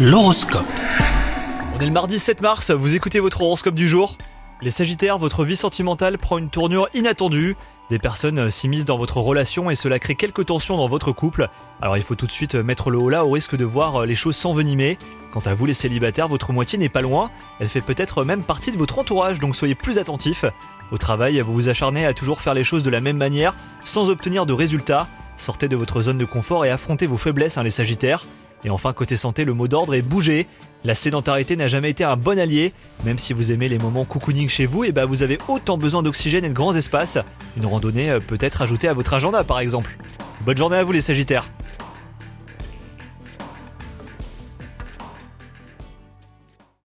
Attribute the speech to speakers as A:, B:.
A: L'horoscope.
B: On est le mardi 7 mars, vous écoutez votre horoscope du jour? Les Sagittaires, votre vie sentimentale prend une tournure inattendue. Des personnes euh, s'immiscent dans votre relation et cela crée quelques tensions dans votre couple. Alors il faut tout de suite euh, mettre le haut là au risque de voir euh, les choses s'envenimer. Quant à vous les célibataires, votre moitié n'est pas loin. Elle fait peut-être même partie de votre entourage, donc soyez plus attentifs. Au travail, vous vous acharnez à toujours faire les choses de la même manière, sans obtenir de résultats. Sortez de votre zone de confort et affrontez vos faiblesses, hein, les Sagittaires. Et enfin, côté santé, le mot d'ordre est bouger. La sédentarité n'a jamais été un bon allié. Même si vous aimez les moments cocooning chez vous, et bah vous avez autant besoin d'oxygène et de grands espaces. Une randonnée euh, peut être ajoutée à votre agenda par exemple. Bonne journée à vous les Sagittaires